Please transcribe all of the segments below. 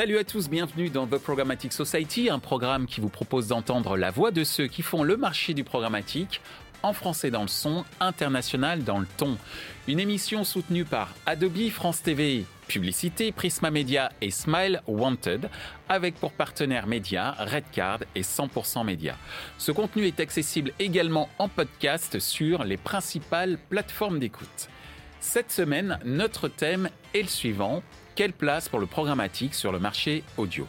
Salut à tous, bienvenue dans The Programmatic Society, un programme qui vous propose d'entendre la voix de ceux qui font le marché du programmatique en français dans le son, international dans le ton. Une émission soutenue par Adobe, France TV, Publicité, Prisma Media et Smile Wanted, avec pour partenaires médias Redcard et 100% Média. Ce contenu est accessible également en podcast sur les principales plateformes d'écoute. Cette semaine, notre thème est le suivant quelle place pour le programmatique sur le marché audio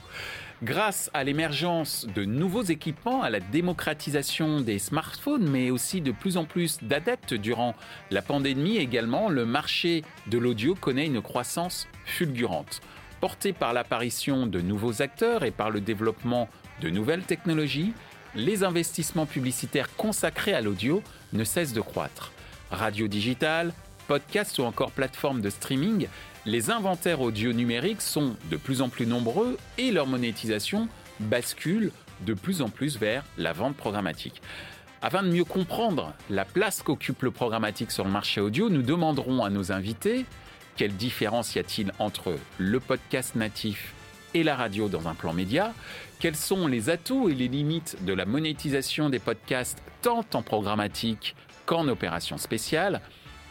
Grâce à l'émergence de nouveaux équipements, à la démocratisation des smartphones, mais aussi de plus en plus d'adeptes durant la pandémie également, le marché de l'audio connaît une croissance fulgurante. Porté par l'apparition de nouveaux acteurs et par le développement de nouvelles technologies, les investissements publicitaires consacrés à l'audio ne cessent de croître. Radio digitale, podcast ou encore plateforme de streaming les inventaires audio numériques sont de plus en plus nombreux et leur monétisation bascule de plus en plus vers la vente programmatique. Afin de mieux comprendre la place qu'occupe le programmatique sur le marché audio, nous demanderons à nos invités quelle différence y a-t-il entre le podcast natif et la radio dans un plan média Quels sont les atouts et les limites de la monétisation des podcasts tant en programmatique qu'en opération spéciale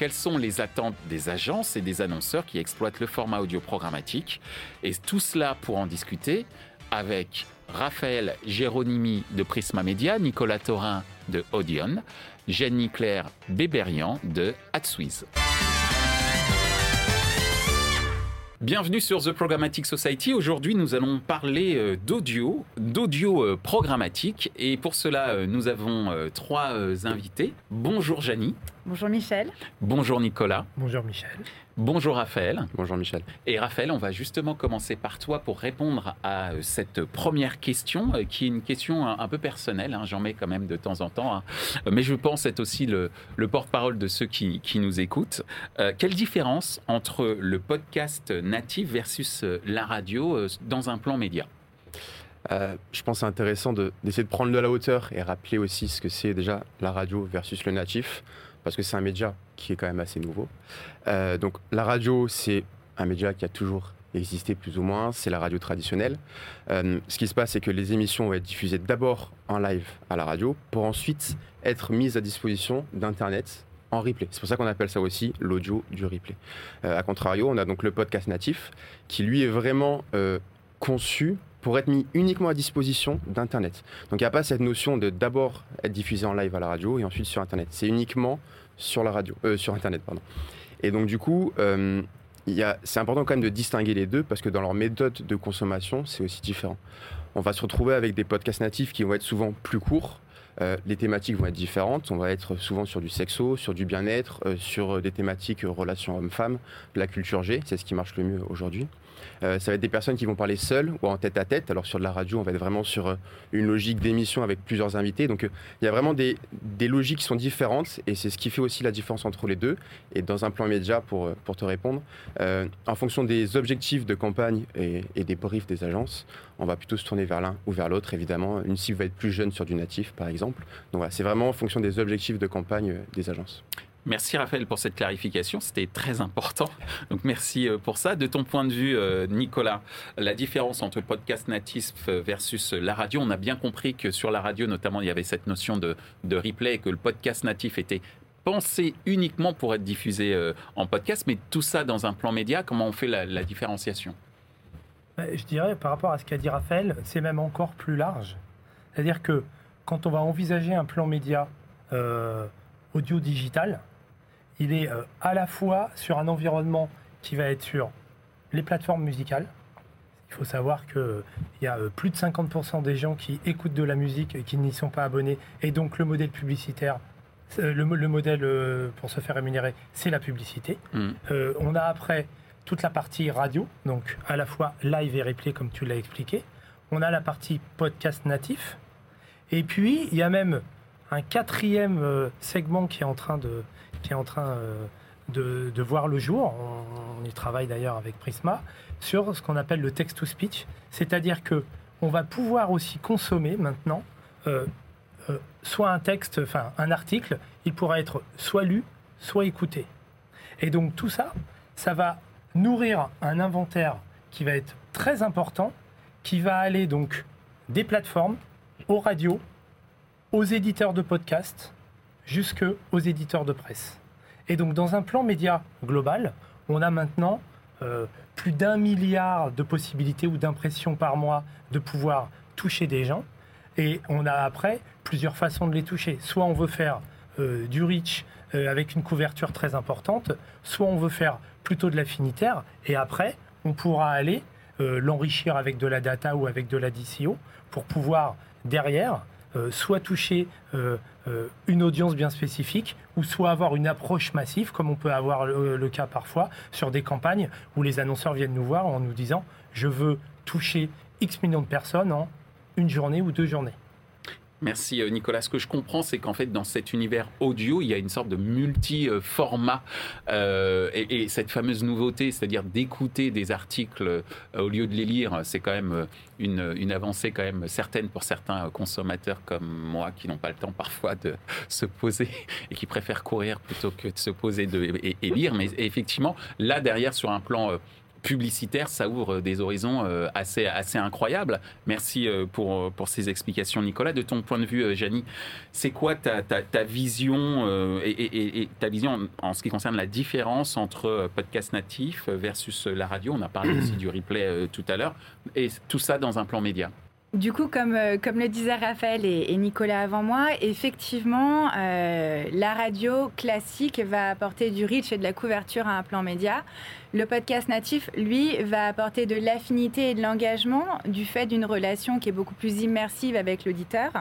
quelles sont les attentes des agences et des annonceurs qui exploitent le format audio programmatique. Et tout cela pour en discuter avec Raphaël Géronimi de Prisma Media, Nicolas Thorin de Audion, Jenny Claire Béberian de Adswiz. Bienvenue sur The Programmatic Society. Aujourd'hui, nous allons parler euh, d'audio, d'audio euh, programmatique. Et pour cela, euh, nous avons trois invités. Bonjour Janie. Bonjour Michel. Bonjour Nicolas. Bonjour Michel. Bonjour Raphaël. Bonjour Michel. Et Raphaël, on va justement commencer par toi pour répondre à cette première question, qui est une question un, peu personnelle, hein. j'en mets quand même de temps en temps, hein. mais je pense être aussi le, porte-parole de ceux qui, nous écoutent. quelle différence entre le podcast natif versus euh, la radio euh, dans un plan média? Euh, je pense que c'est intéressant d'essayer de, prendre de la hauteur et rappeler aussi ce que c'est déjà la radio versus le natif, parce que c'est un média qui est quand même assez nouveau. donc la radio, c'est un média qui a toujours existé plus ou moins, c'est la radio traditionnelle. ce qui se passe, c'est que les émissions vont être diffusées d'abord en live à la radio, pour ensuite être mises à disposition d'Internet en replay. C'est pour ça qu'on appelle ça aussi l'audio du replay. Euh, a contrario, on a donc le podcast natif qui lui est vraiment euh, conçu pour être mis uniquement à disposition d'Internet. Donc il n'y a pas cette notion de d'abord être diffusé en live à la radio et ensuite sur Internet. C'est uniquement sur la radio, euh, sur Internet, pardon. Et donc du coup, c'est important quand même de distinguer les deux parce que dans leur méthode de consommation, c'est aussi différent. On va se retrouver avec des podcasts natifs qui vont être souvent plus courts, euh, les thématiques vont être différentes. On va être souvent sur du sexo, sur du bien-être, euh, sur des thématiques euh, relations hommes-femmes, la culture G, c'est ce qui marche le mieux aujourd'hui. Euh, ça va être des personnes qui vont parler seules ou en tête à tête. Alors sur de la radio, on va être vraiment sur euh, une logique d'émission avec plusieurs invités. Donc euh, il y a vraiment des, logiques qui sont différentes et c'est ce qui fait aussi la différence entre les deux. Et dans un plan média, pour, pour te répondre, en fonction des objectifs de campagne et, des briefs des agences, on va plutôt se tourner vers l'un ou vers l'autre, évidemment. Une cible va être plus jeune sur du natif, par exemple. Donc voilà, c'est vraiment en fonction des objectifs de campagne des agences. Merci Raphaël pour cette clarification, c'était très important. Donc merci euh, pour ça. De ton point de vue, euh, Nicolas, la différence entre le podcast natif versus la radio, on a bien compris que sur la radio, notamment, il y avait cette notion de, replay et que le podcast natif était pensé uniquement pour être diffusé euh, en podcast, mais tout ça dans un plan média, comment on fait la, différenciation? Je dirais, par rapport à ce qu'a dit Raphaël, c'est même encore plus large. C'est-à-dire que quand on va envisager un plan média audio digital, il est euh, à la fois sur un environnement qui va être sur les plateformes musicales. Il faut savoir qu'il y a euh, plus de 50% des gens qui écoutent de la musique et qui n'y sont pas abonnés. Et donc le modèle publicitaire, euh, le, modèle pour se faire rémunérer, c'est la publicité. Mm. on a après toute la partie radio, donc à la fois live et replay comme tu l'as expliqué. On a la partie podcast natif. Et puis il y a même un quatrième segment qui est en train de, qui est en train euh, de, voir le jour. On, y travaille d'ailleurs avec Prisma sur ce qu'on appelle le text-to-speech, c'est-à-dire que on va pouvoir aussi consommer maintenant euh, euh, soit un texte, enfin un article, il pourra être soit lu, soit écouté. Et donc tout ça, ça va nourrir un inventaire qui va être très important, qui va aller donc des plateformes aux radios, aux éditeurs de podcasts, jusque aux éditeurs de presse. Et donc dans un plan média global, on a maintenant euh, plus d'un milliard de possibilités ou d'impressions par mois de pouvoir toucher des gens. Et on a après plusieurs façons de les toucher. Soit on veut faire euh, du reach euh, avec une couverture très importante, soit on veut faire plutôt de l'affinitaire, et après, on pourra aller l'enrichir avec de la data ou avec de la DCO pour pouvoir derrière soit toucher une audience bien spécifique, ou soit avoir une approche massive, comme on peut avoir le, cas parfois sur des campagnes où les annonceurs viennent nous voir en nous disant je veux toucher X millions de personnes en une journée ou deux journées. Merci euh, Nicolas. Ce que je comprends, c'est qu'en fait, dans cet univers audio, il y a une sorte de multi-format. Euh, et, cette fameuse nouveauté, c'est-à-dire d'écouter des articles euh, au lieu de les lire, c'est quand même une, une, avancée quand même certaine pour certains consommateurs comme moi qui n'ont pas le temps parfois de se poser et qui préfèrent courir plutôt que de se poser et, lire. Mais effectivement, là derrière, sur un plan publicitaire, ça ouvre des horizons euh, assez, assez incroyables. Merci euh, pour, pour ces explications, Nicolas. De ton point de vue, euh, Janie, c'est quoi ta, ta, vision et, ta vision en, ce qui concerne la différence entre podcast natif versus la radio? On a parlé aussi du replay tout à l'heure. Et tout ça dans un plan média. Du coup, comme, comme le disaient Raphaël et, Nicolas avant moi, effectivement, la radio classique va apporter du reach et de la couverture à un plan média. Le podcast natif, lui, va apporter de l'affinité et de l'engagement du fait d'une relation qui est beaucoup plus immersive avec l'auditeur.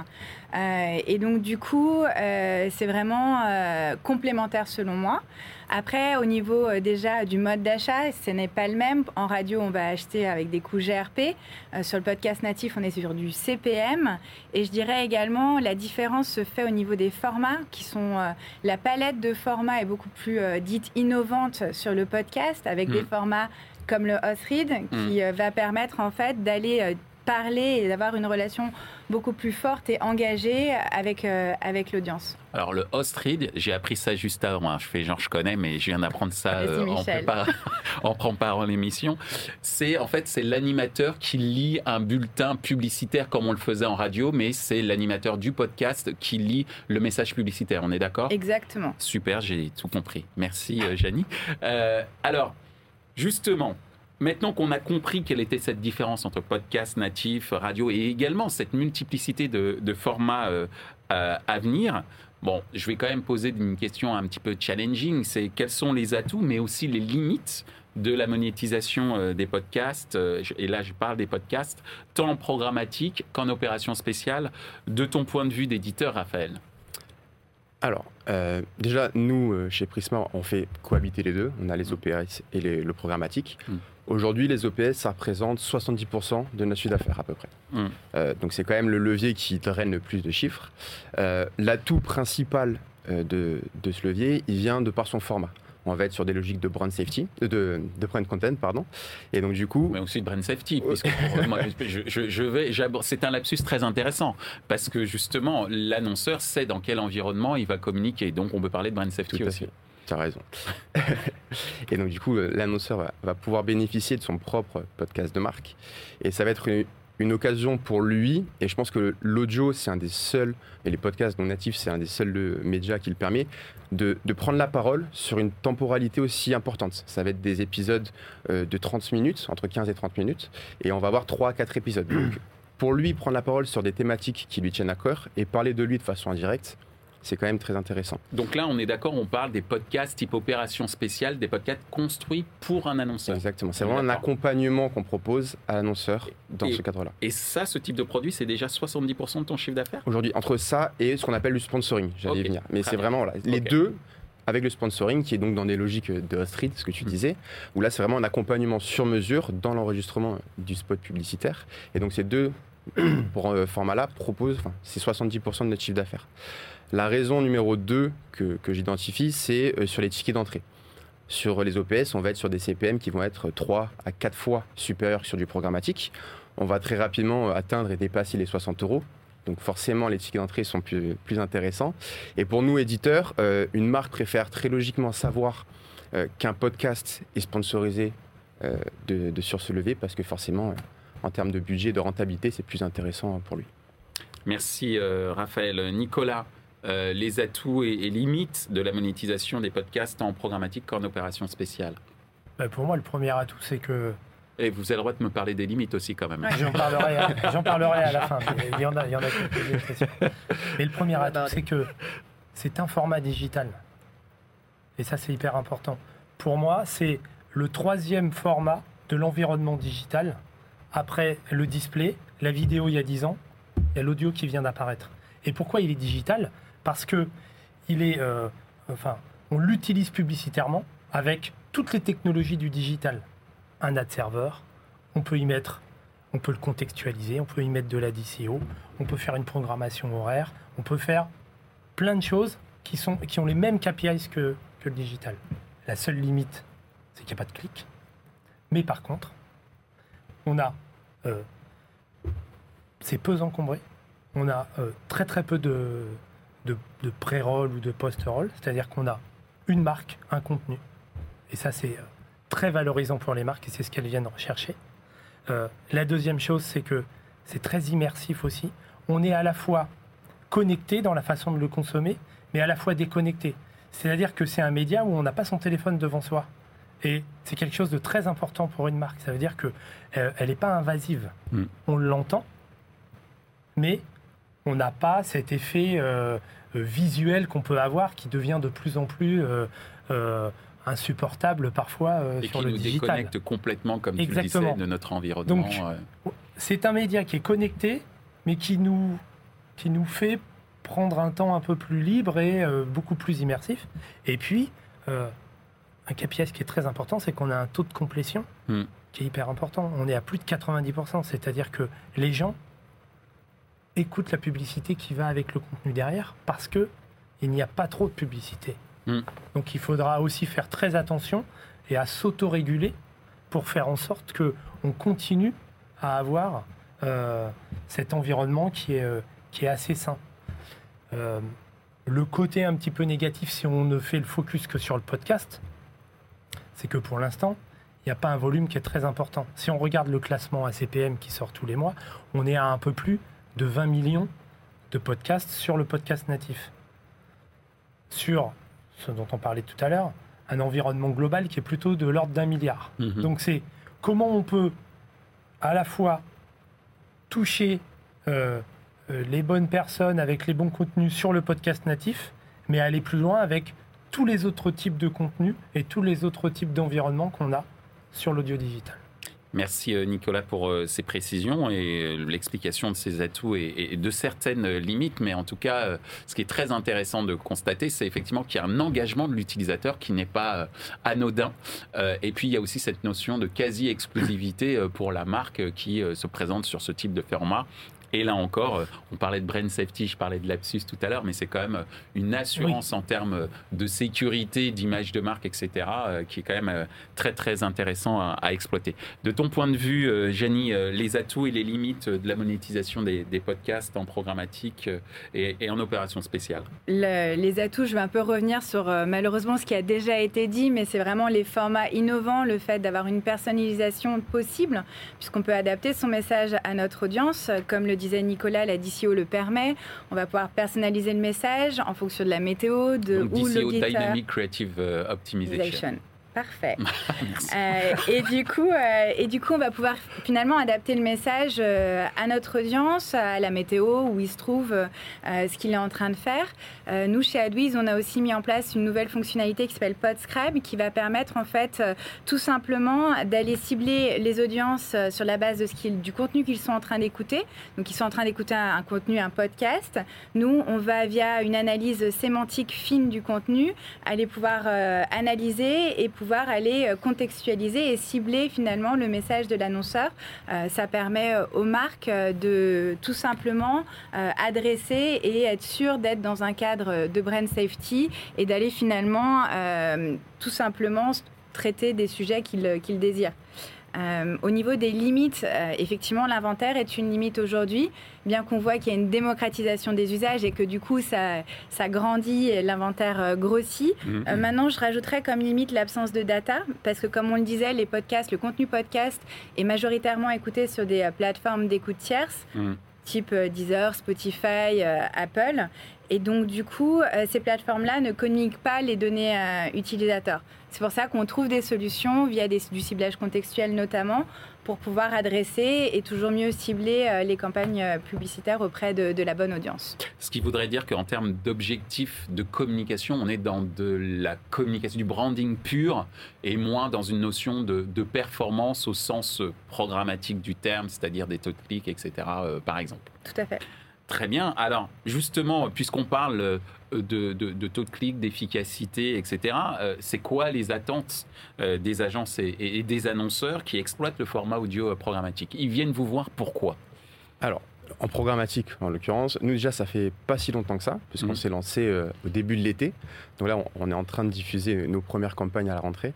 Euh, et donc, du coup, euh, c'est vraiment euh, complémentaire selon moi. Après, au niveau déjà du mode d'achat, ce n'est pas le même. En radio, on va acheter avec des coûts GRP. sur le podcast natif, on est sur du CPM. Et je dirais également, la différence se fait au niveau des formats, qui sont la palette de formats est beaucoup plus dite innovante sur le podcast, avec des mm. formats comme le host read qui mm. va permettre en fait d'aller parler et d'avoir une relation beaucoup plus forte et engagée avec, euh, avec l'audience. Alors le host read, j'ai appris ça juste avant. Hein. Je fais genre je connais, mais je viens d'apprendre ça euh, en, préparant, en préparant l'émission. C'est en fait c'est l'animateur qui lit un bulletin publicitaire comme on le faisait en radio, mais c'est l'animateur du podcast qui lit le message publicitaire. On est d'accord? Exactement. Super, j'ai tout compris. Merci euh, Janie. alors justement, Maintenant qu'on a compris quelle était cette différence entre podcast natif, radio et également cette multiplicité de, formats euh, euh, à venir, bon, je vais quand même poser une question un petit peu challenging, c'est quels sont les atouts mais aussi les limites de la monétisation euh, des podcasts, et là je parle des podcasts, tant en programmatique qu'en opération spéciale, de ton point de vue d'éditeur, Raphaël? Alors, déjà, nous, chez Prisma, on fait cohabiter les deux. On a les OPS et le programmatique. Mm. Aujourd'hui, les OPS, ça représente 70% de notre chiffre d'affaires à peu près. Hmm. Euh, donc c'est quand même le levier qui draine le plus de chiffres. Euh, l'atout principal euh, de, ce levier, il vient de par son format. On va être sur des logiques de brand safety, de, de brand content, pardon. Et donc du coup, mais aussi de brand safety, puisque je, vais, c'est un lapsus très intéressant parce que justement l'annonceur sait dans quel environnement il va communiquer, donc on peut parler de brand safety aussi raison. et donc, du coup, l'annonceur va, pouvoir bénéficier de son propre podcast de marque. Et ça va être une, occasion pour lui. Et je pense que l'audio, c'est un des seuls, et les podcasts natifs, c'est un des seuls euh, médias qui le permet, de, prendre la parole sur une temporalité aussi importante. Ça va être des épisodes euh, de 30 minutes, entre 15 et 30 minutes. Et on va avoir 3 à 4 épisodes. Donc, pour lui, prendre la parole sur des thématiques qui lui tiennent à cœur et parler de lui de façon indirecte, c'est quand même très intéressant. Donc là, on est d'accord, on parle des podcasts type opération spéciale, des podcasts construits pour un annonceur. Exactement, c'est vraiment un accompagnement qu'on propose à l'annonceur dans ce cadre-là. Et ça, ce type de produit, c'est déjà 70% de ton chiffre d'affaires? Aujourd'hui, entre ça et ce qu'on appelle du sponsoring, j'allais venir. Mais c'est vraiment les deux avec le sponsoring qui est donc dans des logiques de street, ce que tu hmm. disais, où là c'est vraiment un accompagnement sur mesure dans l'enregistrement du spot publicitaire. Et donc ces deux pour euh, format-là proposent, enfin, c'est 70% de notre chiffre d'affaires. La raison numéro 2 que, j'identifie, c'est euh, sur les tickets d'entrée. Sur les OPS, on va être sur des CPM qui vont être 3 à 4 fois supérieurs que sur du programmatique. On va très rapidement euh, atteindre et dépasser les 60 euros. Donc forcément, les tickets d'entrée sont plus, intéressants. Et pour nous, éditeurs, une marque préfère très logiquement savoir qu'un podcast est sponsorisé de, de sur se lever parce que forcément, en termes de budget, de rentabilité, c'est plus intéressant pour lui. Merci Raphaël. Nicolas, les atouts et, limites de la monétisation des podcasts en programmatique qu'en opération spéciale? Bah, Pour moi, le premier atout, c'est que et vous avez le droit de me parler des limites aussi quand même. J'en parlerai, parlerai, à la fin. Il y en a, il y en a Mais le premier atout, c'est que c'est un format digital. Et ça, c'est hyper important. Pour moi, c'est le troisième format de l'environnement digital. Après le display, la vidéo il y a 10 ans, il y a l'audio qui vient d'apparaître. Et pourquoi il est digital? Parce que il est, euh, enfin, on l'utilise publicitairement avec toutes les technologies du digital un ad serveur, on peut y mettre, on peut le contextualiser, on peut y mettre de la DCO, on peut faire une programmation horaire, on peut faire plein de choses qui, sont, qui ont les mêmes KPIs que, que le digital. La seule limite, c'est qu'il n'y a pas de clic. Mais par contre, on a. Euh, c'est peu encombré. On a euh, très très peu de, de, pré-roll ou de post-roll. C'est-à-dire qu'on a une marque, un contenu. Et ça, c'est euh, très valorisant pour les marques et c'est ce qu'elles viennent rechercher. La deuxième chose, c'est que c'est très immersif aussi. On est à la fois connecté dans la façon de le consommer, mais à la fois déconnecté. C'est-à-dire que c'est un média où on n'a pas son téléphone devant soi. Et c'est quelque chose de très important pour une marque. Ça veut dire qu'elle euh, n'est pas invasive. Mm. On l'entend, mais on n'a pas cet effet euh, visuel qu'on peut avoir qui devient de plus en plus insupportable parfois euh, sur le digital. Et qui nous déconnecte complètement, comme tu le disais, de notre environnement. Donc, euh. c'est un média qui est connecté, mais qui nous, qui nous fait prendre un temps un peu plus libre et euh, beaucoup plus immersif. Et puis, un KPI qui est très important, c'est qu'on a un taux de complétion hmm. qui est hyper important. On est à plus de 90%, c'est-à-dire que les gens écoutent la publicité qui va avec le contenu derrière parce que il n'y a pas trop de publicité. Mm. Donc il faudra aussi faire très attention et à s'autoréguler pour faire en sorte que on continue à avoir euh, cet environnement qui est, euh, qui est assez sain. Euh, le côté un petit peu négatif, si on ne fait le focus que sur le podcast, c'est que pour l'instant, il n'y a pas un volume qui est très important. Si on regarde le classement ACPM qui sort tous les mois, on est à un peu plus de 20 millions de podcasts sur le podcast natif. Sur ce dont on parlait tout à l'heure, un environnement global qui est plutôt de l'ordre d'un milliard. Mhm. Donc c'est comment on peut à la fois toucher euh, euh, les bonnes personnes avec les bons contenus sur le podcast natif, mais aller plus loin avec tous les autres types de contenus et tous les autres types d'environnements qu'on a sur l'audio digital. Merci euh, Nicolas pour euh, ces précisions et euh, l'explication de ces atouts et, de certaines limites. Mais en tout cas, ce qui est très intéressant de constater, c'est effectivement qu'il y a un engagement de l'utilisateur qui n'est pas anodin. Et puis, il y a aussi cette notion de quasi-exclusivité pour la marque qui se présente sur ce type de format et là encore, euh, on parlait de brain safety, je parlais de lapsus tout à l'heure, mais c'est quand même euh, une assurance en termes euh, de sécurité, d'image de marque, etc., qui est quand même très très intéressant à, exploiter. De ton point de vue, Jenny, les atouts et les limites de la monétisation des, podcasts en programmatique et, en opération spéciale Les atouts, je vais un peu revenir sur malheureusement ce qui a déjà été dit, mais c'est vraiment les formats innovants, le fait d'avoir une personnalisation possible, puisqu'on peut adapter son message à notre audience, comme le disait Nicolas, la DCO le permet. On va pouvoir personnaliser le message en fonction de la météo, de Donc, où DCO, Dynamic Creative euh, Optimization. Parfait. euh, et, du coup, euh, et du coup, on va pouvoir finalement adapter le message euh, à notre audience, à la météo, où il se trouve, euh, ce qu'il est en train de faire. nous, chez AdWiz, on a aussi mis en place une nouvelle fonctionnalité qui s'appelle PodScribe, qui va permettre en fait tout simplement d'aller cibler les audiences sur la base de ce du contenu qu'ils sont en train d'écouter. Donc, ils sont en train d'écouter un, un, contenu, un podcast. Nous, on va via une analyse sémantique fine du contenu aller pouvoir analyser et pouvoir aller euh, contextualiser et cibler finalement le message de l'annonceur. Euh, ça permet euh, aux marques de tout simplement adresser et être sûr d'être dans un cadre de brand safety et d'aller finalement tout simplement traiter des sujets qu'ils désirent. Euh, au niveau des limites, euh, effectivement, l'inventaire est une limite aujourd'hui, bien qu'on voit qu'il y a une démocratisation des usages et que du coup, ça, ça grandit et l'inventaire euh, grossit. Mhm. maintenant, je rajouterais comme limite l'absence de data, parce que comme on le disait, les podcasts, le contenu podcast est majoritairement écouté sur des plateformes d'écoute tierces. Mhm. Type Deezer, Spotify, Apple. Et donc, du coup, ces plateformes-là ne communiquent pas les données utilisateurs. C'est pour ça qu'on trouve des solutions via du ciblage contextuel notamment pour pouvoir adresser et toujours mieux cibler euh, les campagnes euh, publicitaires auprès de, la bonne audience. Ce qui voudrait dire qu'en termes d'objectifs de communication, on est dans de la communication, du branding pur et moins dans une notion de, performance au sens programmatique du terme, c'est-à-dire des taux de clic, etc., euh, par exemple. Tout à fait. Très bien. Alors, justement, puisqu'on parle euh, de, taux de clic, d'efficacité, etc., euh, c'est quoi les attentes euh, des agences et, des annonceurs qui exploitent le format audio programmatique? Ils viennent vous voir pourquoi? Alors, en programmatique, en l'occurrence, nous déjà, ça fait pas si longtemps que ça, puisqu'on mmh. s'est lancé au début de l'été. Donc là, on, est en train de diffuser nos premières campagnes à la rentrée.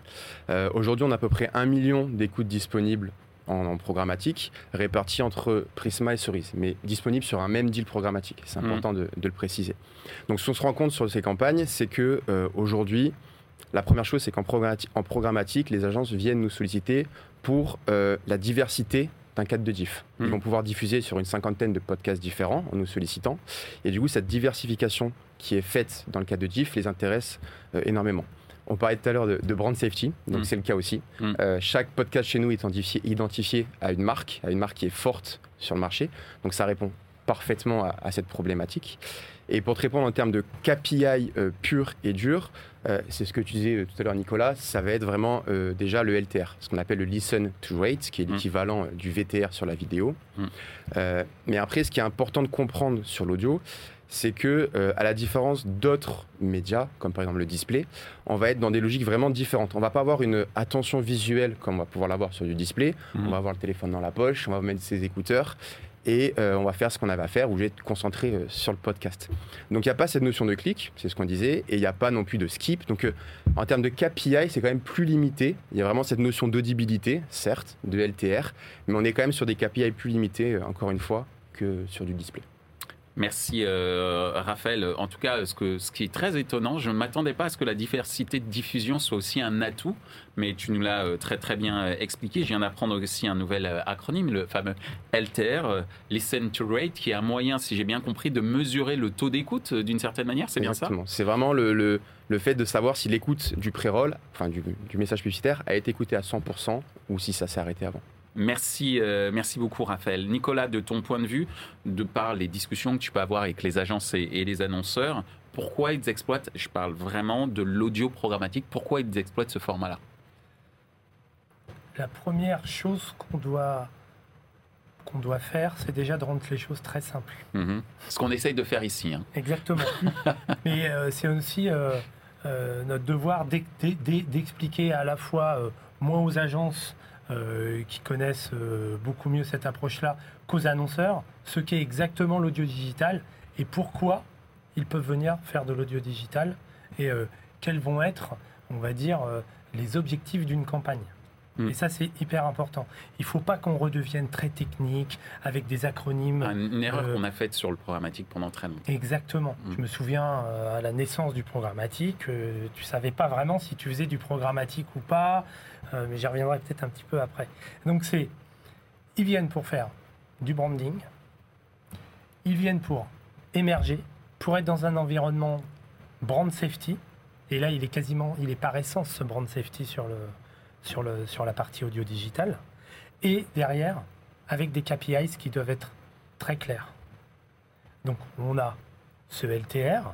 Aujourd'hui, on a à peu près un million d'écoutes disponibles en, programmatique, réparti entre Prisma et Cerise, mais disponible sur un même deal programmatique. C'est mmh. important de, le préciser. Donc, ce qu'on se rend compte sur ces campagnes, c'est que euh, aujourd'hui, la première chose, c'est qu'en programmatique, les agences viennent nous solliciter pour euh, la diversité d'un cadre de diff. Ils mmh. vont pouvoir diffuser sur une cinquantaine de podcasts différents en nous sollicitant. Et du coup, cette diversification qui est faite dans le cadre de diff les intéresse euh, énormément. On parlait tout à l'heure de, brand safety, donc mm. c'est le cas aussi. Mm. Euh, chaque podcast chez nous est identifié, à une marque, à une marque qui est forte sur le marché. Donc ça répond parfaitement à, cette problématique. Et pour te répondre en termes de KPI euh, pur et dur, euh, c'est ce que tu disais tout à l'heure Nicolas, ça va être vraiment déjà le LTR, ce qu'on appelle le Listen to Rate, qui est mm. l'équivalent du VTR sur la vidéo. mais après, ce qui est important de comprendre sur l'audio, c'est que, euh, à la différence d'autres médias, comme par exemple le display, on va être dans des logiques vraiment différentes. On va pas avoir une attention visuelle comme on va pouvoir l'avoir sur du display. Mhm. On va avoir le téléphone dans la poche, on va mettre ses écouteurs et euh, on va faire ce qu'on avait à faire ou je vais être concentré euh, sur le podcast. Donc il n'y a pas cette notion de clic, c'est ce qu'on disait, et il n'y a pas non plus de skip. Donc en termes de KPI, c'est quand même plus limité. Il y a vraiment cette notion d'audibilité, certes, de LTR, mais on est quand même sur des KPI plus limités, encore une fois, que sur du display. Merci euh, Raphaël. En tout cas, ce, qui est très étonnant, je ne m'attendais pas à ce que la diversité de diffusion soit aussi un atout, mais tu nous l'as euh, très très bien euh, expliqué. Je viens d'apprendre aussi un nouvel acronyme, le fameux LTR, Listen to Rate, qui est un moyen, si j'ai bien compris, de mesurer le taux d'écoute d'une certaine manière. C'est bien ça? C'est vraiment le, fait de savoir si l'écoute du pré-roll, enfin du, du message publicitaire, a été écoutée à 100% ou si ça s'est arrêté avant. Merci, euh, merci beaucoup Raphaël. Nicolas, de ton point de vue, de par les discussions que tu peux avoir avec les agences et, les annonceurs, pourquoi ils exploitent, je parle vraiment de l'audio programmatique, pourquoi ils exploitent ce format-là? La première chose qu'on doit, qu'on doit faire, c'est déjà de rendre les choses très simples. Mm-hmm. Ce qu'on essaye de faire ici. Hein. Exactement. Mais euh, c'est aussi euh, notre devoir d'expliquer à la fois, moi aux agences, qui connaissent euh, beaucoup mieux cette approche-là qu'aux annonceurs, ce qu'est exactement l'audio digital et pourquoi ils peuvent venir faire de l'audio digital et euh, quels vont être, on va dire, les objectifs d'une campagne. Hmm. Et ça, c'est hyper important. Il ne faut pas qu'on redevienne très technique avec des acronymes. Une erreur qu'on a faite sur le programmatique pendant très longtemps. Exactement. Hmm. Je me souviens à la naissance du programmatique, tu ne savais pas vraiment si tu faisais du programmatique ou pas. Euh, mais j'y reviendrai peut-être un petit peu après. Donc c'est, ils viennent pour faire du branding, ils viennent pour émerger, pour être dans un environnement brand safety. Et là, il est quasiment, il est par essence ce brand safety sur, le, sur, la partie audio digitale. Et derrière, avec des KPIs qui doivent être très clairs. Donc, on a ce LTR,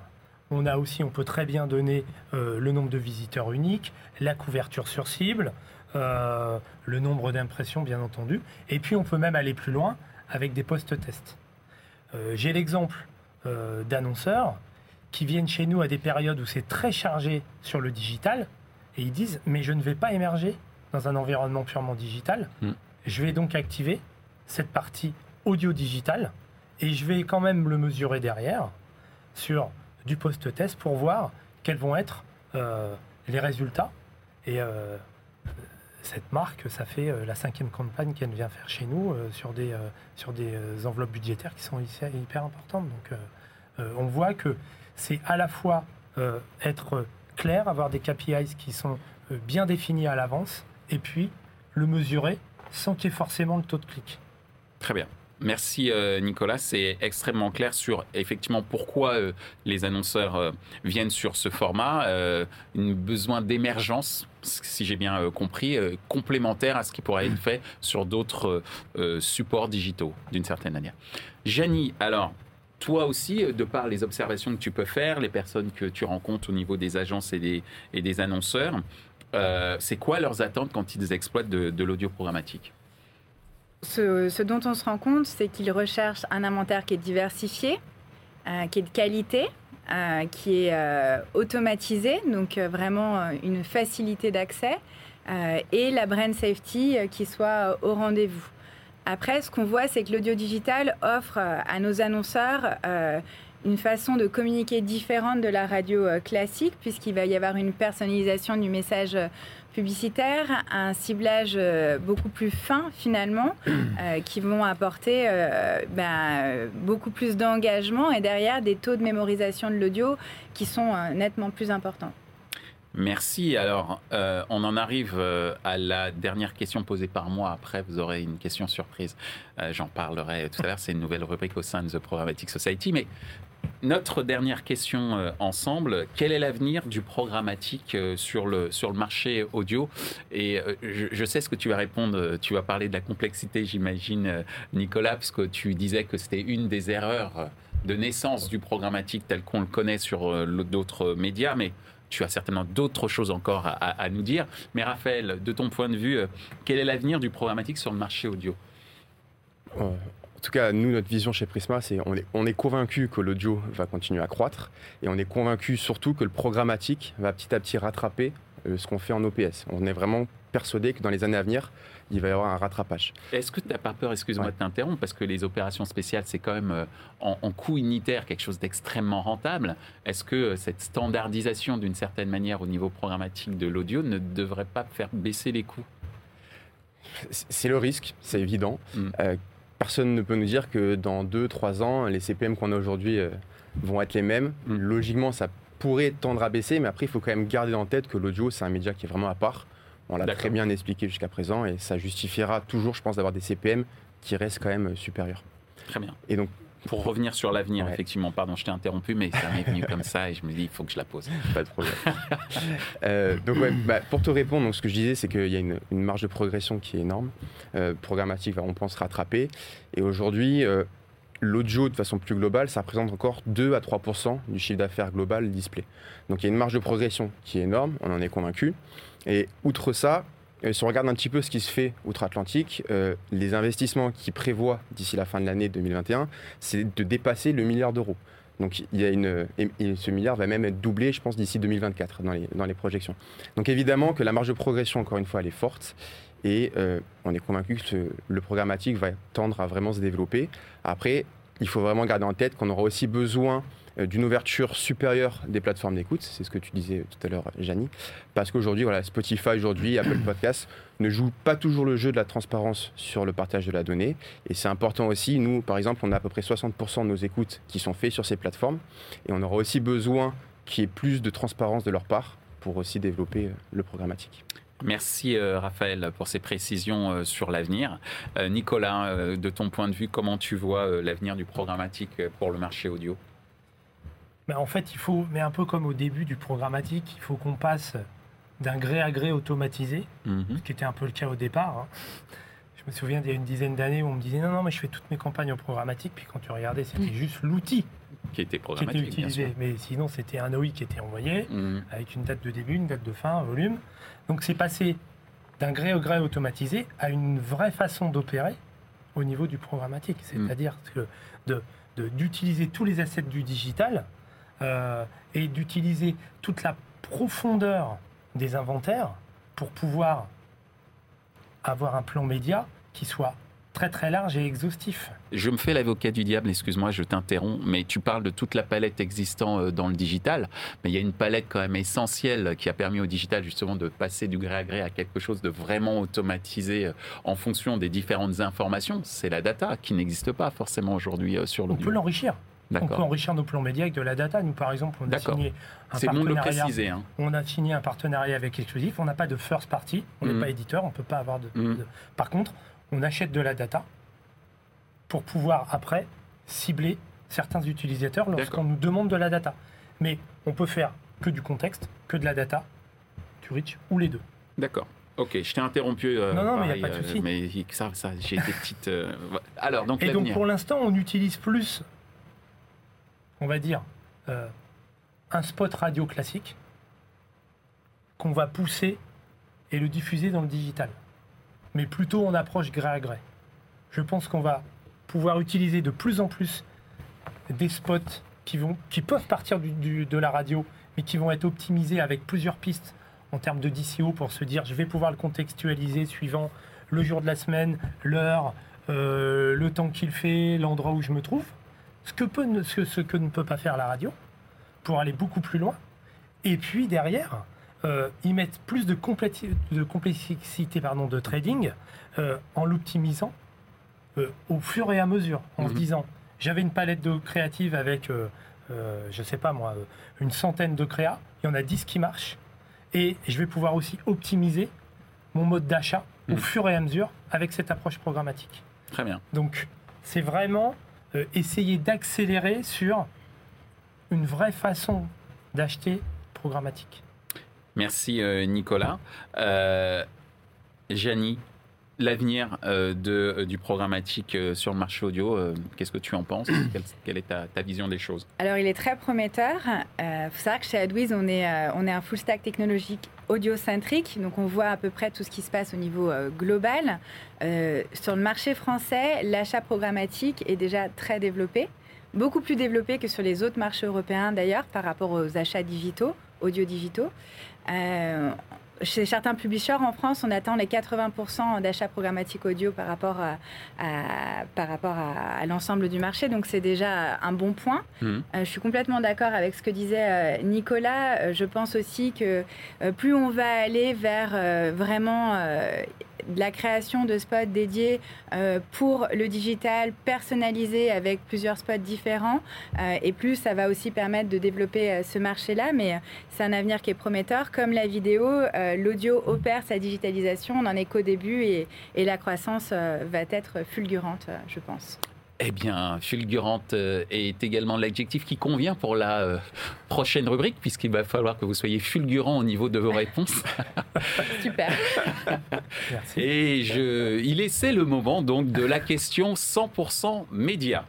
on a aussi, on peut très bien donner euh, le nombre de visiteurs uniques, la couverture sur cible, euh, le nombre d'impressions, bien entendu. Et puis, on peut même aller plus loin avec des post-tests. Euh, j'ai l'exemple d'annonceurs qui viennent chez nous à des périodes où c'est très chargé sur le digital et ils disent mais je ne vais pas émerger dans un environnement purement digital. Mm. Je vais donc activer cette partie audio digital et je vais quand même le mesurer derrière sur du post-test pour voir quels vont être euh, les résultats. Et euh, cette marque, ça fait la cinquième campagne qu'elle vient faire chez nous sur des, sur des enveloppes budgétaires qui sont hyper importantes. Donc on voit que c'est à la fois être clair, avoir des KPIs qui sont bien définis à l'avance, et puis le mesurer sans qu'il y ait forcément le taux de clic. Très bien. Merci euh, Nicolas, c'est extrêmement clair sur effectivement pourquoi euh, les annonceurs euh, viennent sur ce format, un besoin d'émergence, si j'ai bien compris, complémentaire à ce qui pourrait être fait sur d'autres supports digitaux d'une certaine manière. Janie, alors toi aussi, de par les observations que tu peux faire, les personnes que tu rencontres au niveau des agences et des, annonceurs, c'est quoi leurs attentes quand ils exploitent de l'audio programmatique ce, dont on se rend compte, c'est qu'ils recherchent un inventaire qui est diversifié, euh, qui est de qualité, euh, qui est euh, automatisé, donc vraiment une facilité d'accès, et la brand safety qui soit au rendez-vous. Après, ce qu'on voit, c'est que l'audio digital offre à nos annonceurs une façon de communiquer différente de la radio classique, puisqu'il va y avoir une personnalisation du message publicitaire, un ciblage euh, beaucoup plus fin finalement, euh, qui vont apporter euh, ben, beaucoup plus d'engagement et derrière des taux de mémorisation de l'audio qui sont nettement plus importants. Merci. Alors, on en arrive à la dernière question posée par moi. Après, vous aurez une question surprise. J'en parlerai tout à l'heure. C'est une nouvelle rubrique au sein de The Programmatic Society. Mais notre dernière question euh, ensemble, quel est l'avenir du programmatique euh, sur, le, sur le marché audio? Et euh, je, sais ce que tu vas répondre, tu vas parler de la complexité, j'imagine, Nicolas, parce que tu disais que c'était une des erreurs de naissance du programmatique tel qu'on le connaît sur d'autres médias, mais tu as certainement d'autres choses encore à, nous dire. Mais Raphaël, de ton point de vue, quel est l'avenir du programmatique sur le marché audio? En tout cas, nous, notre vision chez Prisma, c'est on est, on convaincu que l'audio va continuer à croître et on est convaincu surtout que le programmatique va petit à petit rattraper euh, ce qu'on fait en OPS. On est vraiment persuadé que dans les années à venir, il va y avoir un rattrapage. Est-ce que tu n'as pas peur, excuse-moi de t'interrompre, parce que les opérations spéciales, c'est quand même euh, en, en, coût unitaire quelque chose d'extrêmement rentable. Est-ce que euh, cette standardisation d'une certaine manière au niveau programmatique de l'audio ne devrait pas faire baisser les coûts? C'est le risque, c'est évident. Mm personne ne peut nous dire que dans 2-3 ans, les CPM qu'on a aujourd'hui euh, vont être les mêmes. Mm. Logiquement, ça pourrait tendre à baisser, mais après, il faut quand même garder en tête que l'audio, c'est un média qui est vraiment à part. On l'a très bien expliqué jusqu'à présent et ça justifiera toujours, je pense, d'avoir des CPM qui restent quand même euh, supérieurs. Très bien. Et donc, pour revenir sur l'avenir, effectivement, pardon, je t'ai interrompu, mais ça m'est venu comme ça et je me dis, il faut que je la pose. Pas de problème. Euh, donc, bah, pour te répondre, donc, ce que je disais, c'est qu'il y a une, marge de progression qui est énorme. Euh, programmatique on pense, rattraper. Et aujourd'hui, euh, l'audio, de façon plus globale, ça représente encore 2 à 3 du chiffre d'affaires global display. Donc, il y a une marge de progression qui est énorme, on en est convaincu. Et outre ça, euh, si on regarde un petit peu ce qui se fait outre-Atlantique, euh, les investissements qui prévoient d'ici la fin de l'année 2021, c'est de dépasser le milliard d'euros. Donc il y a une, ce milliard va même être doublé, je pense, d'ici 2024 dans les, dans les projections. Donc évidemment que la marge de progression, encore une fois, elle est forte. Et euh, on est convaincu que le programmatique va tendre à vraiment se développer. Après, il faut vraiment garder en tête qu'on aura aussi besoin euh, d'une ouverture supérieure des plateformes d'écoute, c'est ce que tu disais tout à l'heure, Janie, parce qu'aujourd'hui, voilà, Spotify, aujourd'hui, Apple Podcasts ne jouent pas toujours le jeu de la transparence sur le partage de la donnée, et c'est important aussi. Nous, par exemple, on a à peu près 60% de nos écoutes qui sont faites sur ces plateformes, et on aura aussi besoin qu'il y ait plus de transparence de leur part pour aussi développer euh, le programmatique. Merci euh, Raphaël pour ces précisions sur l'avenir. Nicolas, de ton point de vue, comment tu vois l'avenir du programmatique pour le marché audio? En fait, il faut, mais un peu comme au début du programmatique, il faut qu'on passe d'un gré à gré automatisé, mhm. ce qui était un peu le cas au départ. Hein. Je me souviens d'il y a une dizaine d'années où on me disait non, non, mais je fais toutes mes campagnes en programmatique, puis quand tu regardais, c'était mhm. juste l'outil qui était programmatique. utilisé. Mais sinon, c'était un OI qui était envoyé mhm. avec une date de début, une date de fin, un volume. Donc c'est passé d'un gré au gré automatisé à une vraie façon d'opérer au niveau du programmatique. C'est-à-dire que d'utiliser tous les assets du digital euh, et d'utiliser toute la profondeur des inventaires pour pouvoir avoir un plan média qui soit très très large et exhaustif. Je me fais l'avocat du diable, excuse-moi, je t'interromps, mais tu parles de toute la palette existante euh, dans le digital, mais il y a une palette quand même essentielle qui a permis au digital justement de passer du gré à gré à quelque chose de vraiment automatisé euh, en fonction des différentes informations. C'est la data qui n'existe pas forcément aujourd'hui sur l'audio. On peut l'enrichir. On peut enrichir nos plans médias avec de la data. Nous, par exemple, on a signé un partenariat. Hein. On a signé un partenariat avec Exclusif. On n'a pas de first party. On n'est mm. pas éditeur. On peut pas avoir de, mm. de. Par contre, on achète de la data pour pouvoir après cibler certains utilisateurs lorsqu'on nous demande de la data. Mais on peut faire que du contexte, que de la data, du rich ou les deux. D'accord. Ok, je t'ai interrompu. Euh, non, non, mais il n'y a pas de euh, souci. mais ça, ça j'ai des petites. Euh, alors, donc. Et donc, pour l'instant, on utilise plus, on va dire, un spot radio classique qu'on va pousser et le diffuser dans le digital mais plutôt en approche gré à gré. Je pense qu'on va pouvoir utiliser de plus en plus des spots qui, peuvent partir de la radio, mais qui vont être optimisés avec plusieurs pistes en termes de DCO pour se dire je vais pouvoir le contextualiser suivant le jour de la semaine, l'heure, euh, le temps qu'il fait, l'endroit où je me trouve. Ce que, peut, ce, ce que ne peut pas faire la radio pour aller beaucoup plus loin. Et puis derrière, euh, ils mettent plus de, de complexité pardon, de trading euh, en l'optimisant euh, au fur et à mesure, en se mhm. disant j'avais une palette de créatives avec, je sais pas moi, une centaine de créas, il y en a 10 qui marchent, et je vais pouvoir aussi optimiser mon mode d'achat au mhm. fur et à mesure avec cette approche programmatique. Très bien. Donc c'est vraiment essayer d'accélérer sur une vraie façon d'acheter programmatique. Merci euh, Nicolas. Euh, l'avenir euh, euh, du programmatique sur le marché audio, qu'est-ce que tu en penses? Quelle, est ta, vision des choses? Alors, il est très prometteur. Il faut savoir que chez AdWiz, on est, on est un full stack technologique audio-centrique, donc on voit à peu près tout ce qui se passe au niveau global. sur le marché français, l'achat programmatique est déjà très développé, beaucoup plus développé que sur les autres marchés européens d'ailleurs par rapport aux achats digitaux, audio-digitaux. Euh, chez certains publishers en France, on attend les 80% d'achats programmatiques audio par rapport à, par rapport à, l'ensemble du marché. Donc c'est déjà un bon point. Mmh. Euh, je suis complètement d'accord avec ce que disait euh, Nicolas. je pense aussi que plus on va aller vers vraiment la création de spots dédiés euh, pour le digital, personnalisé avec plusieurs spots différents. Euh, et plus, ça va aussi permettre de développer euh, ce marché-là. Mais c'est un avenir qui est prometteur. Comme la vidéo, l'audio opère sa digitalisation. On n'en est qu'au début et, la croissance va être fulgurante, je pense. Eh bien, fulgurante euh, est également l'adjectif qui convient pour la euh, prochaine rubrique, puisqu'il va falloir que vous soyez fulgurant au niveau de vos réponses. Super. Merci. Et je, il est, le moment donc de la question 100% média.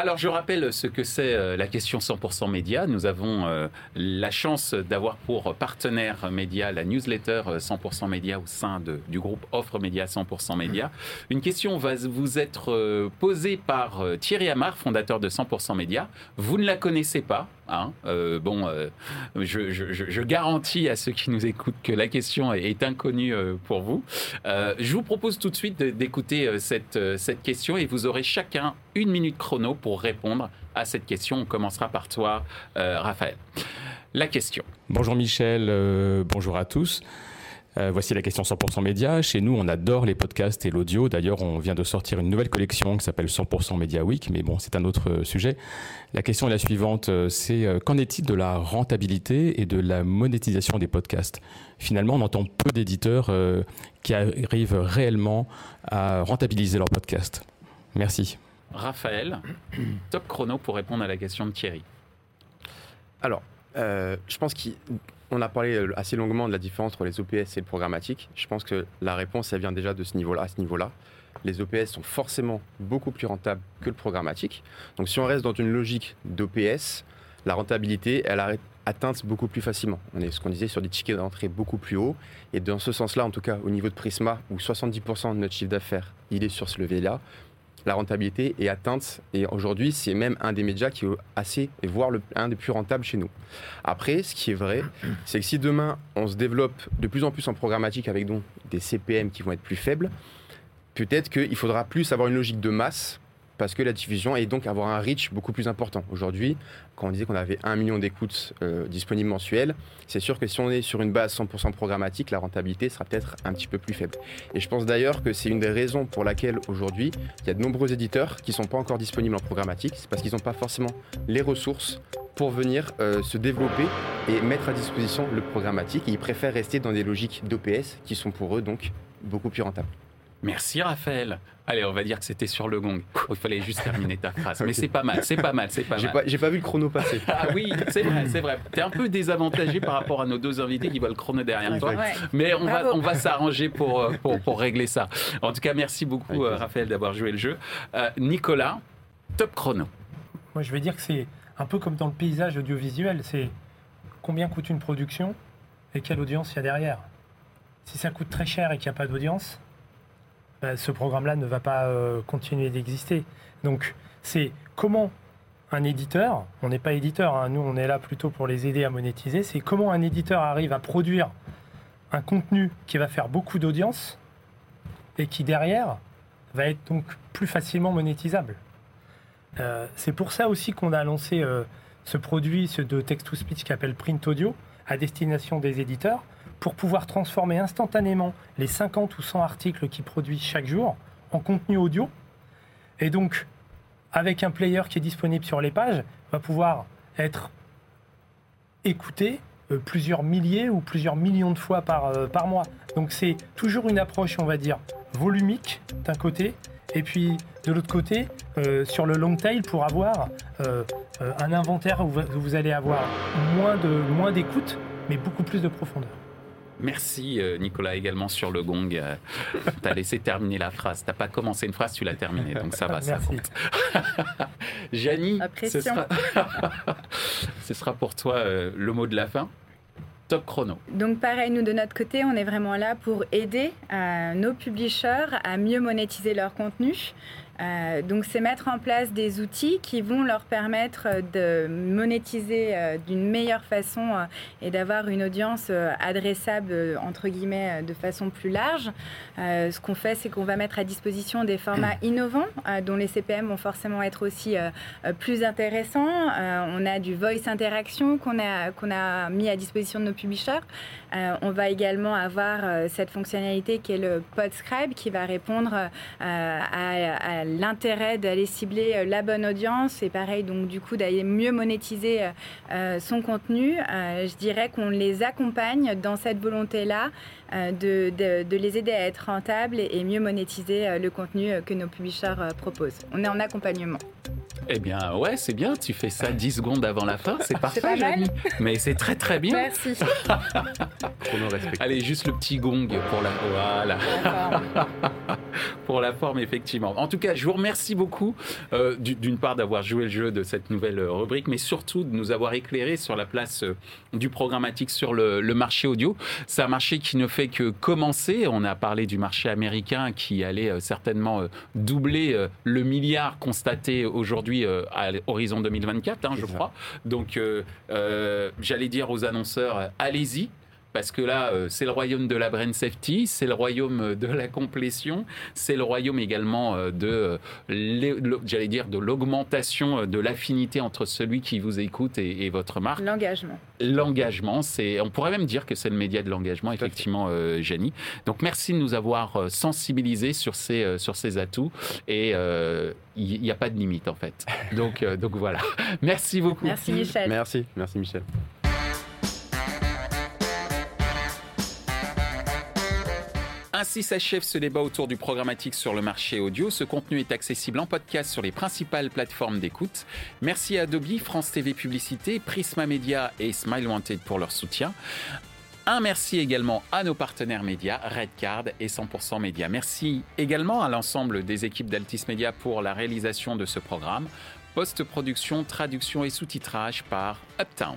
Alors, je rappelle ce que c'est euh, la question 100% média. Nous avons euh, la chance d'avoir pour partenaire média la newsletter 100% euh, média au sein du groupe Offre Média 100% média. Une question va vous être posée par Thierry Amar, fondateur de 100% média. Vous ne la connaissez pas. Hein. bon, je, garantis à ceux qui nous écoutent que la question est, inconnue pour vous. je vous propose tout de suite d'écouter cette, question et vous aurez chacun une minute chrono pour répondre à cette question. On commencera par toi, euh, Raphaël. La question. Bonjour Michel, euh, bonjour à tous. Euh, voici la question 100% média. Chez nous, on adore les podcasts et l'audio. D'ailleurs, on vient de sortir une nouvelle collection qui s'appelle 100% Media Week, mais bon, c'est un autre sujet. La question est la suivante, c'est qu'en est-il de la rentabilité et de la monétisation des podcasts? Finalement, on entend peu d'éditeurs qui arrivent réellement à rentabiliser leurs podcasts. Merci. Raphaël, top chrono pour répondre à la question de Thierry. Alors, euh, je pense qu'on a parlé euh, assez longuement de la différence entre les OPS et le programmatique. Je pense que la réponse, elle vient déjà de ce niveau-là, à ce niveau-là. Les OPS sont forcément beaucoup plus rentables que le programmatique. Donc, si on reste dans une logique d'OPS, la rentabilité, elle a atteinte beaucoup plus facilement. On est ce qu'on disait sur des tickets d'entrée beaucoup plus hauts. Et dans ce sens-là, en tout cas, au niveau de Prisma, où 70% de notre chiffre d'affaires, il est sur ce levier-là, la rentabilité est atteinte et aujourd'hui c'est même un des médias qui est assez, voire un des plus rentables chez nous. Après, ce qui est vrai, c'est que si demain on se développe de plus en plus en programmatique avec donc des CPM qui vont être plus faibles, peut-être qu'il faudra plus avoir une logique de masse parce que la diffusion et donc avoir un reach beaucoup plus important. Aujourd'hui, quand on disait qu'on avait un million d'écoutes euh, disponibles mensuelles, c'est sûr que si on est sur une base 100% programmatique, la rentabilité sera peut-être un petit peu plus faible. Et je pense d'ailleurs que c'est une des raisons pour laquelle aujourd'hui, il y a de nombreux éditeurs qui ne sont pas encore disponibles en programmatique, c'est parce qu'ils n'ont pas forcément les ressources pour venir euh, se développer et mettre à disposition le programmatique. Ils préfèrent rester dans des logiques d'OPS qui sont pour eux donc beaucoup plus rentables. Merci Raphaël. Allez, on va dire que c'était sur le gong. Il fallait juste terminer ta phrase. Mais c'est pas mal, c'est pas mal, c'est pas mal. J'ai pas, vu le chrono passer. Ah oui, c'est vrai, c'est vrai. T'es un peu désavantagé par rapport à nos deux invités qui voient le chrono derrière toi. Mais on va, on va s'arranger pour, euh, pour, pour, régler ça. En tout cas, merci beaucoup euh, Raphaël d'avoir joué le jeu. Euh, Nicolas, top chrono. Moi, je vais dire que c'est un peu comme dans le paysage audiovisuel. C'est combien coûte une production et quelle audience il y a derrière. Si ça coûte très cher et qu'il n'y a pas d'audience, bah, ce programme-là ne va pas euh, continuer d'exister. Donc, c'est comment un éditeur, on n'est pas éditeur, hein, nous on est là plutôt pour les aider à monétiser, c'est comment un éditeur arrive à produire un contenu qui va faire beaucoup d'audience et qui derrière va être donc plus facilement monétisable. Euh, c'est pour ça aussi qu'on a lancé euh, ce produit ce de text-to-speech qui s'appelle Print Audio à destination des éditeurs pour pouvoir transformer instantanément les 50 ou 100 articles qu'ils produisent chaque jour en contenu audio. Et donc, avec un player qui est disponible sur les pages, va pouvoir être écouté euh, plusieurs milliers ou plusieurs millions de fois par, euh, par mois. Donc c'est toujours une approche, on va dire, volumique d'un côté, et puis de l'autre côté, euh, sur le long tail, pour avoir un inventaire où vous allez avoir moins d'écoute, moins mais beaucoup plus de profondeur. Merci euh, Nicolas également sur le gong. Euh, tu as laissé terminer la phrase. Tu pas commencé une phrase, tu l'as terminée. Donc ça va, ça compte. Janie, ce sera... ce sera pour toi euh, le mot de la fin. Top chrono. Donc pareil, nous de notre côté, on est vraiment là pour aider nos publishers à mieux monétiser leur contenu. Euh, donc c'est mettre en place des outils qui vont leur permettre de monétiser euh, d'une meilleure façon euh, et d'avoir une audience adressable entre guillemets de façon plus large. ce qu'on fait, c'est qu'on va mettre à disposition des formats innovants dont les CPM vont forcément être aussi plus intéressants. on a du voice interaction qu'on a, qu'on a mis à disposition de nos publishers. on va également avoir cette fonctionnalité qui est le Podscribe qui va répondre à, à l'intérêt d'aller cibler euh, la bonne audience et pareil, donc du coup d'aller mieux monétiser euh, euh, son contenu, je dirais qu'on les accompagne dans cette volonté-là de, de, les aider à être rentables et, mieux monétiser le contenu que nos publishers proposent. On est en accompagnement. Eh bien, ouais, c'est bien. Tu fais ça 10 secondes avant la fin. C'est parfait, Mais c'est très, très bien. Merci. Allez, juste le petit gong pour la. Voilà. pour la forme, effectivement. En tout cas, je vous remercie beaucoup, euh, d'une part, d'avoir joué le jeu de cette nouvelle euh, rubrique, mais surtout de nous avoir éclairé sur la place euh, du programmatique sur le, le marché audio. C'est un marché qui ne fait que commencer. On a parlé du marché américain qui allait certainement doubler le milliard constaté aujourd'hui euh, à l'horizon 2024, hein, je crois. Donc, euh, euh, j'allais dire aux annonceurs, allez-y, parce que là, euh, c'est le royaume de la brain safety, c'est le royaume de la complétion, c'est le royaume également euh, de, euh, j'allais dire, de l'augmentation de l'affinité entre celui qui vous écoute et, votre marque. L'engagement. L'engagement, c'est, on pourrait même dire que c'est le média de l'engagement, effectivement, Jenny. Donc, merci de nous avoir sensibilisés sur ces, sur ces atouts et il n'y a pas de limite, en fait. Donc, donc voilà. Merci beaucoup. Merci, Michel. Merci, merci, Michel. Ainsi s'achève ce débat autour du programmatique sur le marché audio. Ce contenu est accessible en podcast sur les principales plateformes d'écoute. Merci à Adobe, France TV Publicité, Prisma Media et Smile Wanted pour leur soutien. Un merci également à nos partenaires médias, Redcard et 100% Média. Merci également à l'ensemble des équipes d'Altis Media pour la réalisation de ce programme. Post-production, traduction et sous-titrage par Uptown.